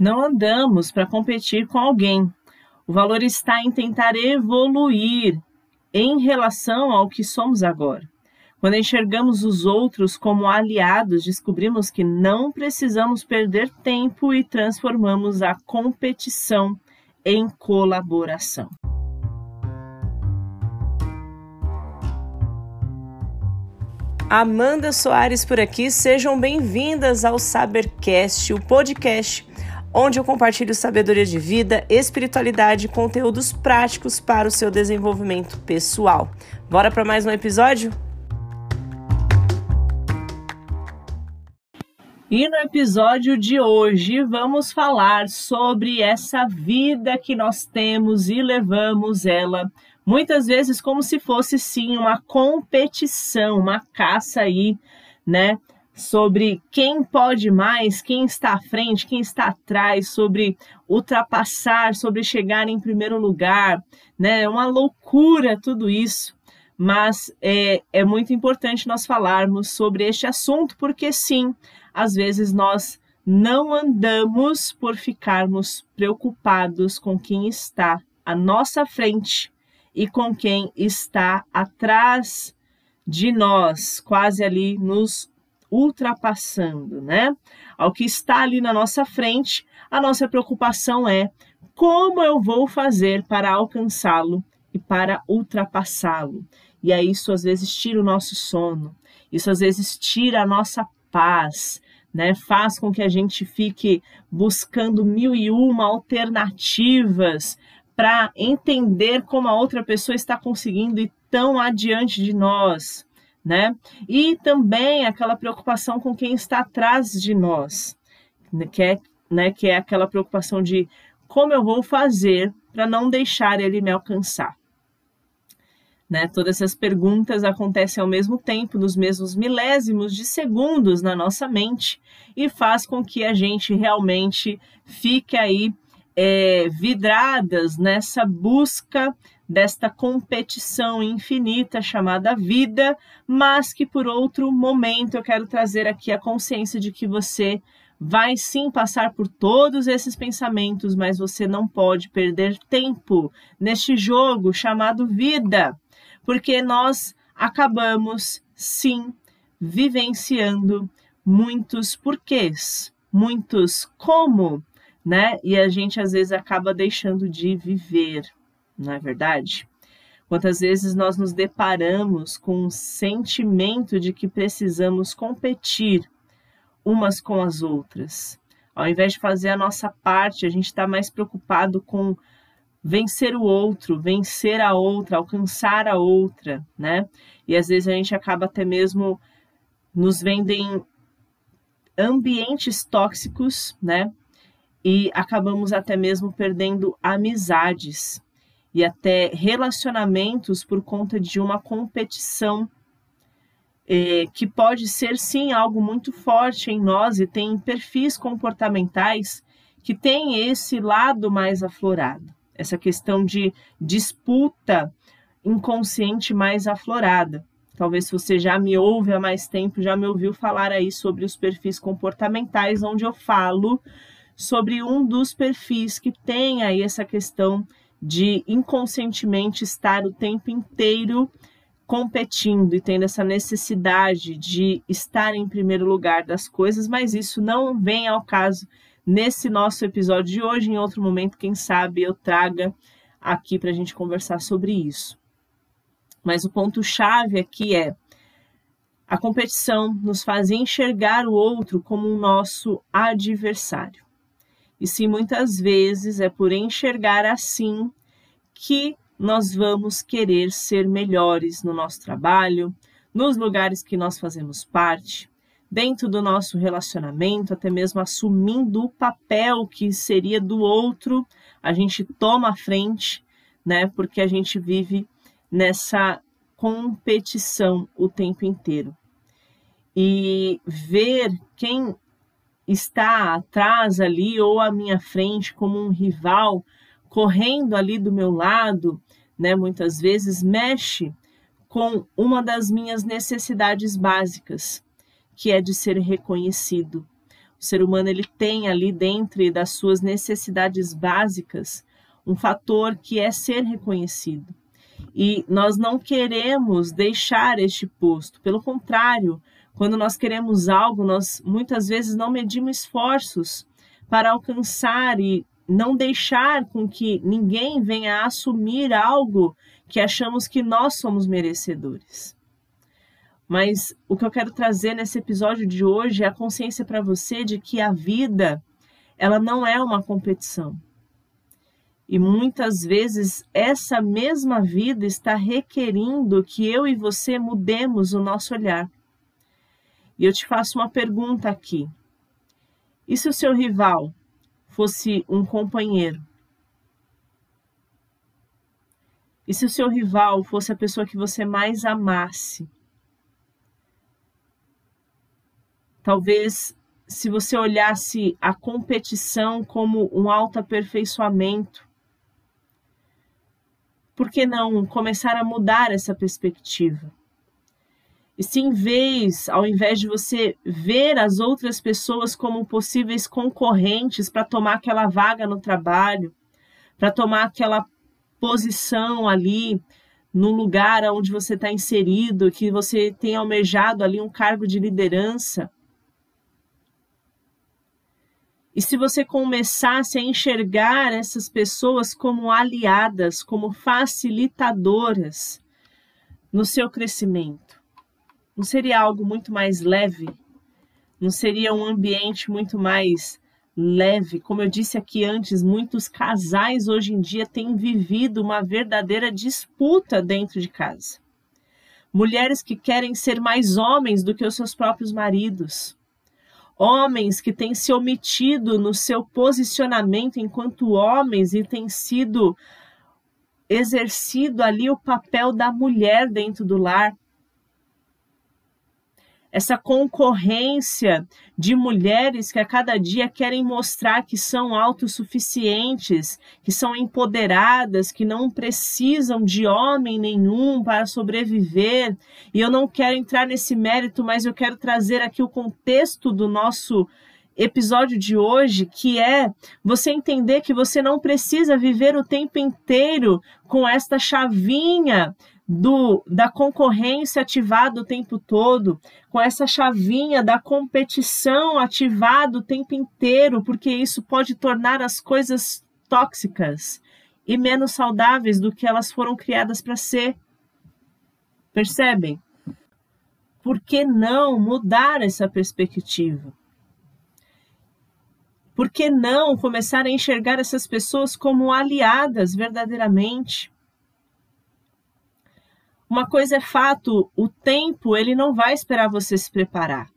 Não andamos para competir com alguém. O valor está em tentar evoluir em relação ao que somos agora. Quando enxergamos os outros como aliados, descobrimos que não precisamos perder tempo e transformamos a competição em colaboração. Amanda Soares por aqui, sejam bem-vindas ao Sabercast, o podcast onde eu compartilho sabedoria de vida, espiritualidade e conteúdos práticos para o seu desenvolvimento pessoal. Bora para mais um episódio? E no episódio de hoje vamos falar sobre essa vida que nós temos e levamos ela muitas vezes como se fosse sim uma competição, uma caça aí, né? Sobre quem pode mais, quem está à frente, quem está atrás, sobre ultrapassar, sobre chegar em primeiro lugar, né? É uma loucura tudo isso, mas é, é muito importante nós falarmos sobre este assunto, porque sim, às vezes nós não andamos por ficarmos preocupados com quem está à nossa frente e com quem está atrás de nós, quase ali nos ultrapassando, né? Ao que está ali na nossa frente, a nossa preocupação é como eu vou fazer para alcançá-lo e para ultrapassá-lo. E aí isso às vezes tira o nosso sono, isso às vezes tira a nossa paz, né? Faz com que a gente fique buscando mil e uma alternativas para entender como a outra pessoa está conseguindo ir tão adiante de nós, né? E também aquela preocupação com quem está atrás de nós, né? que é, né, que é aquela preocupação de como eu vou fazer para não deixar ele me alcançar. Né? Todas essas perguntas acontecem ao mesmo tempo, nos mesmos milésimos de segundos na nossa mente e faz com que a gente realmente fique aí é, vidradas nessa busca desta competição infinita chamada vida, mas que por outro momento eu quero trazer aqui a consciência de que você vai sim passar por todos esses pensamentos, mas você não pode perder tempo neste jogo chamado vida, porque nós acabamos sim vivenciando muitos porquês, muitos como né? E a gente às vezes acaba deixando de viver, não é verdade? Quantas vezes nós nos deparamos com um sentimento de que precisamos competir umas com as outras. Ao invés de fazer a nossa parte, a gente está mais preocupado com vencer o outro, vencer a outra, alcançar a outra, né? E às vezes a gente acaba até mesmo nos vendem ambientes tóxicos, né? E acabamos até mesmo perdendo amizades e até relacionamentos por conta de uma competição é, que pode ser sim algo muito forte em nós e tem perfis comportamentais que tem esse lado mais aflorado, essa questão de disputa inconsciente mais aflorada. Talvez se você já me ouve há mais tempo, já me ouviu falar aí sobre os perfis comportamentais, onde eu falo sobre um dos perfis que tem aí essa questão de inconscientemente estar o tempo inteiro competindo e tendo essa necessidade de estar em primeiro lugar das coisas, mas isso não vem ao caso nesse nosso episódio de hoje. Em outro momento, quem sabe eu traga aqui para a gente conversar sobre isso. Mas o ponto-chave aqui é a competição nos faz enxergar o outro como um nosso adversário. E sim, muitas vezes é por enxergar assim que nós vamos querer ser melhores no nosso trabalho, nos lugares que nós fazemos parte, dentro do nosso relacionamento, até mesmo assumindo o papel que seria do outro, a gente toma a frente, né? Porque a gente vive nessa competição o tempo inteiro. E ver quem está atrás ali ou à minha frente como um rival correndo ali do meu lado, né, muitas vezes mexe com uma das minhas necessidades básicas, que é de ser reconhecido. O ser humano ele tem ali dentro das suas necessidades básicas um fator que é ser reconhecido. E nós não queremos deixar este posto. Pelo contrário, quando nós queremos algo, nós muitas vezes não medimos esforços para alcançar e não deixar com que ninguém venha assumir algo que achamos que nós somos merecedores. Mas o que eu quero trazer nesse episódio de hoje é a consciência para você de que a vida, ela não é uma competição. E muitas vezes essa mesma vida está requerindo que eu e você mudemos o nosso olhar. E eu te faço uma pergunta aqui. E se o seu rival fosse um companheiro? E se o seu rival fosse a pessoa que você mais amasse? Talvez se você olhasse a competição como um autoaperfeiçoamento, por que não começar a mudar essa perspectiva? E se em vez, ao invés de você ver as outras pessoas como possíveis concorrentes para tomar aquela vaga no trabalho, para tomar aquela posição ali no lugar onde você está inserido, que você tem almejado ali um cargo de liderança. E se você começasse a enxergar essas pessoas como aliadas, como facilitadoras no seu crescimento, não seria algo muito mais leve? Não seria um ambiente muito mais leve? Como eu disse aqui antes, muitos casais hoje em dia têm vivido uma verdadeira disputa dentro de casa. Mulheres que querem ser mais homens do que os seus próprios maridos. Homens que têm se omitido no seu posicionamento enquanto homens e têm sido exercido ali o papel da mulher dentro do lar essa concorrência de mulheres que a cada dia querem mostrar que são autossuficientes, que são empoderadas, que não precisam de homem nenhum para sobreviver. E eu não quero entrar nesse mérito, mas eu quero trazer aqui o contexto do nosso episódio de hoje, que é você entender que você não precisa viver o tempo inteiro com esta chavinha do, da concorrência ativada o tempo todo, com essa chavinha da competição ativada o tempo inteiro, porque isso pode tornar as coisas tóxicas e menos saudáveis do que elas foram criadas para ser. Percebem? Por que não mudar essa perspectiva? Por que não começar a enxergar essas pessoas como aliadas verdadeiramente? Uma coisa é fato, o tempo ele não vai esperar você se preparar.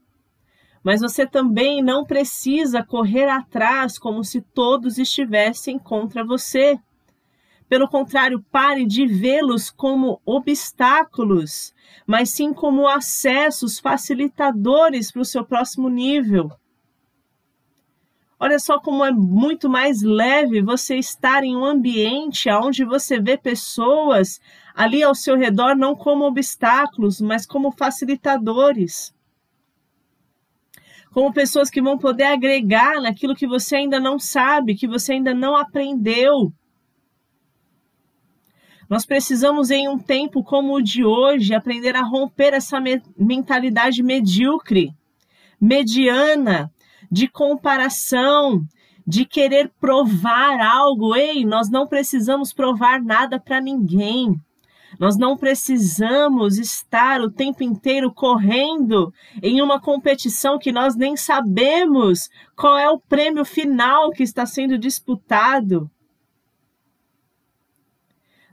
Mas você também não precisa correr atrás como se todos estivessem contra você. Pelo contrário, pare de vê-los como obstáculos, mas sim como acessos facilitadores para o seu próximo nível. Olha só como é muito mais leve você estar em um ambiente onde você vê pessoas ali ao seu redor não como obstáculos, mas como facilitadores. Como pessoas que vão poder agregar naquilo que você ainda não sabe, que você ainda não aprendeu. Nós precisamos, em um tempo como o de hoje, aprender a romper essa me mentalidade medíocre, mediana, de comparação, de querer provar algo. Ei, nós não precisamos provar nada para ninguém. Nós não precisamos estar o tempo inteiro correndo em uma competição que nós nem sabemos qual é o prêmio final que está sendo disputado.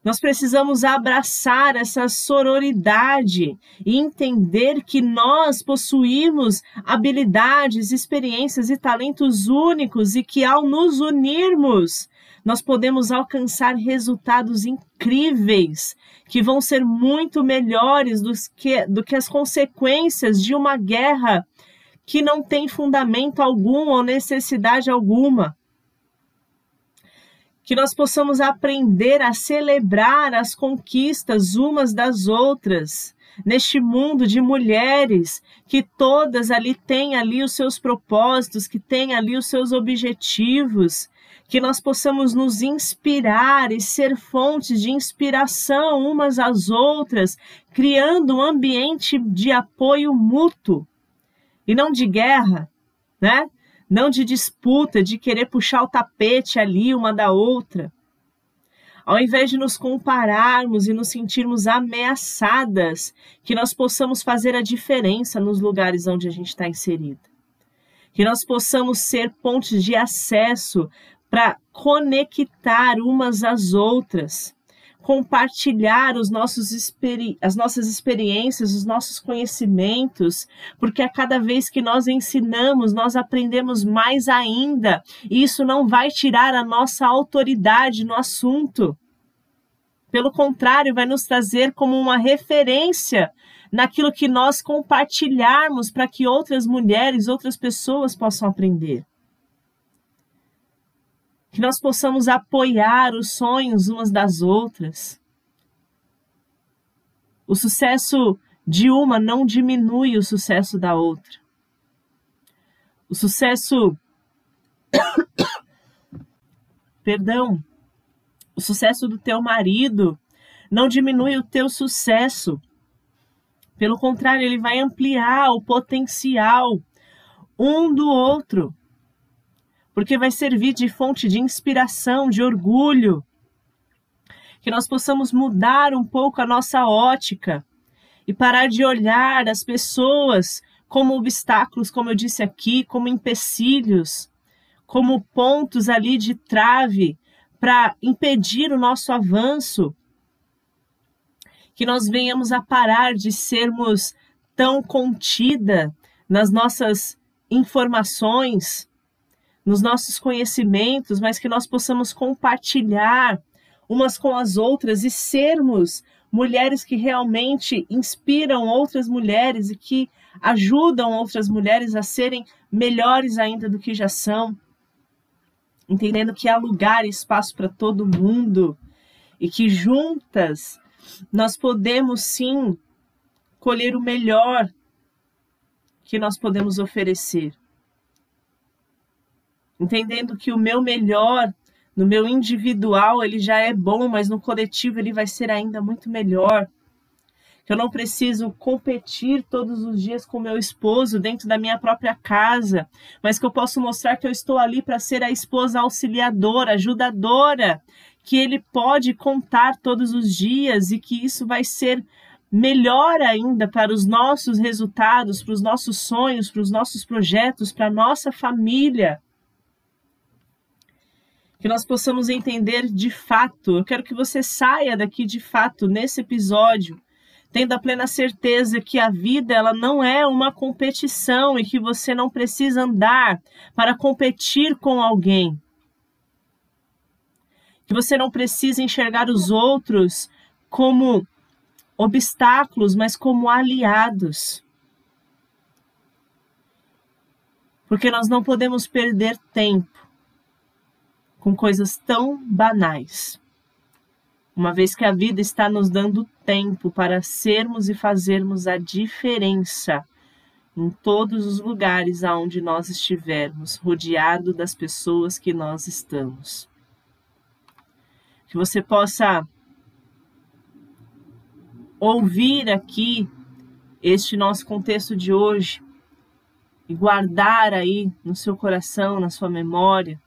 Nós precisamos abraçar essa sororidade e entender que nós possuímos habilidades, experiências e talentos únicos e que ao nos unirmos, nós podemos alcançar resultados incríveis que vão ser muito melhores do que, do que as consequências de uma guerra que não tem fundamento algum ou necessidade alguma que nós possamos aprender a celebrar as conquistas umas das outras, neste mundo de mulheres que todas ali têm ali os seus propósitos, que têm ali os seus objetivos, que nós possamos nos inspirar e ser fontes de inspiração umas às outras, criando um ambiente de apoio mútuo e não de guerra, né? Não de disputa, de querer puxar o tapete ali uma da outra. Ao invés de nos compararmos e nos sentirmos ameaçadas, que nós possamos fazer a diferença nos lugares onde a gente está inserida. Que nós possamos ser pontes de acesso para conectar umas às outras, compartilhar os nossos as nossas experiências, os nossos conhecimentos, porque a cada vez que nós ensinamos, nós aprendemos mais ainda, e isso não vai tirar a nossa autoridade no assunto. Pelo contrário, vai nos trazer como uma referência naquilo que nós compartilharmos para que outras mulheres, outras pessoas possam aprender que nós possamos apoiar os sonhos umas das outras. O sucesso de uma não diminui o sucesso da outra. O sucesso. Perdão. O sucesso do teu marido não diminui o teu sucesso. Pelo contrário, ele vai ampliar o potencial um do outro porque vai servir de fonte de inspiração, de orgulho. Que nós possamos mudar um pouco a nossa ótica e parar de olhar as pessoas como obstáculos, como eu disse aqui, como empecilhos, como pontos ali de trave para impedir o nosso avanço. Que nós venhamos a parar de sermos tão contida nas nossas informações, nos nossos conhecimentos, mas que nós possamos compartilhar umas com as outras e sermos mulheres que realmente inspiram outras mulheres e que ajudam outras mulheres a serem melhores ainda do que já são, entendendo que há lugar e espaço para todo mundo e que juntas nós podemos sim colher o melhor que nós podemos oferecer entendendo que o meu melhor no meu individual ele já é bom, mas no coletivo ele vai ser ainda muito melhor. Que eu não preciso competir todos os dias com meu esposo dentro da minha própria casa, mas que eu posso mostrar que eu estou ali para ser a esposa auxiliadora, ajudadora, que ele pode contar todos os dias e que isso vai ser melhor ainda para os nossos resultados, para os nossos sonhos, para os nossos projetos, para a nossa família que nós possamos entender de fato. Eu quero que você saia daqui de fato nesse episódio tendo a plena certeza que a vida ela não é uma competição e que você não precisa andar para competir com alguém. Que você não precisa enxergar os outros como obstáculos, mas como aliados. Porque nós não podemos perder tempo com coisas tão banais. Uma vez que a vida está nos dando tempo para sermos e fazermos a diferença em todos os lugares aonde nós estivermos, rodeado das pessoas que nós estamos. Que você possa ouvir aqui este nosso contexto de hoje e guardar aí no seu coração, na sua memória,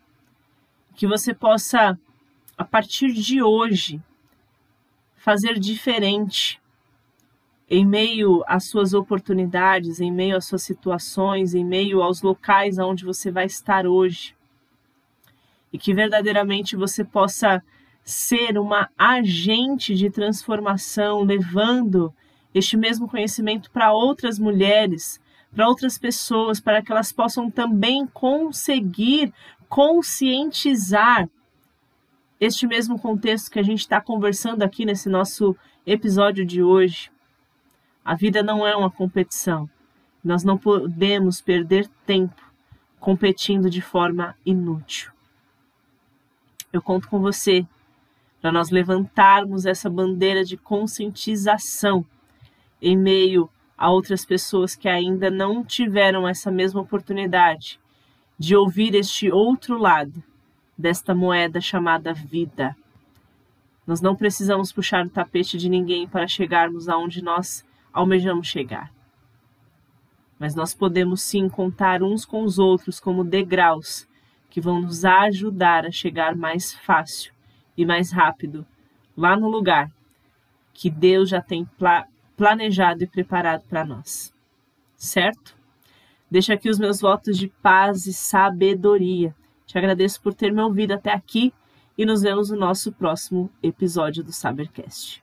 que você possa, a partir de hoje, fazer diferente em meio às suas oportunidades, em meio às suas situações, em meio aos locais aonde você vai estar hoje. E que verdadeiramente você possa ser uma agente de transformação, levando este mesmo conhecimento para outras mulheres, para outras pessoas, para que elas possam também conseguir conscientizar este mesmo contexto que a gente está conversando aqui nesse nosso episódio de hoje. A vida não é uma competição. Nós não podemos perder tempo competindo de forma inútil. Eu conto com você para nós levantarmos essa bandeira de conscientização em meio a outras pessoas que ainda não tiveram essa mesma oportunidade de ouvir este outro lado desta moeda chamada vida. Nós não precisamos puxar o tapete de ninguém para chegarmos aonde nós almejamos chegar. Mas nós podemos sim contar uns com os outros como degraus que vão nos ajudar a chegar mais fácil e mais rápido lá no lugar que Deus já tem pla planejado e preparado para nós. Certo? Deixo aqui os meus votos de paz e sabedoria. Te agradeço por ter me ouvido até aqui e nos vemos no nosso próximo episódio do Sabercast.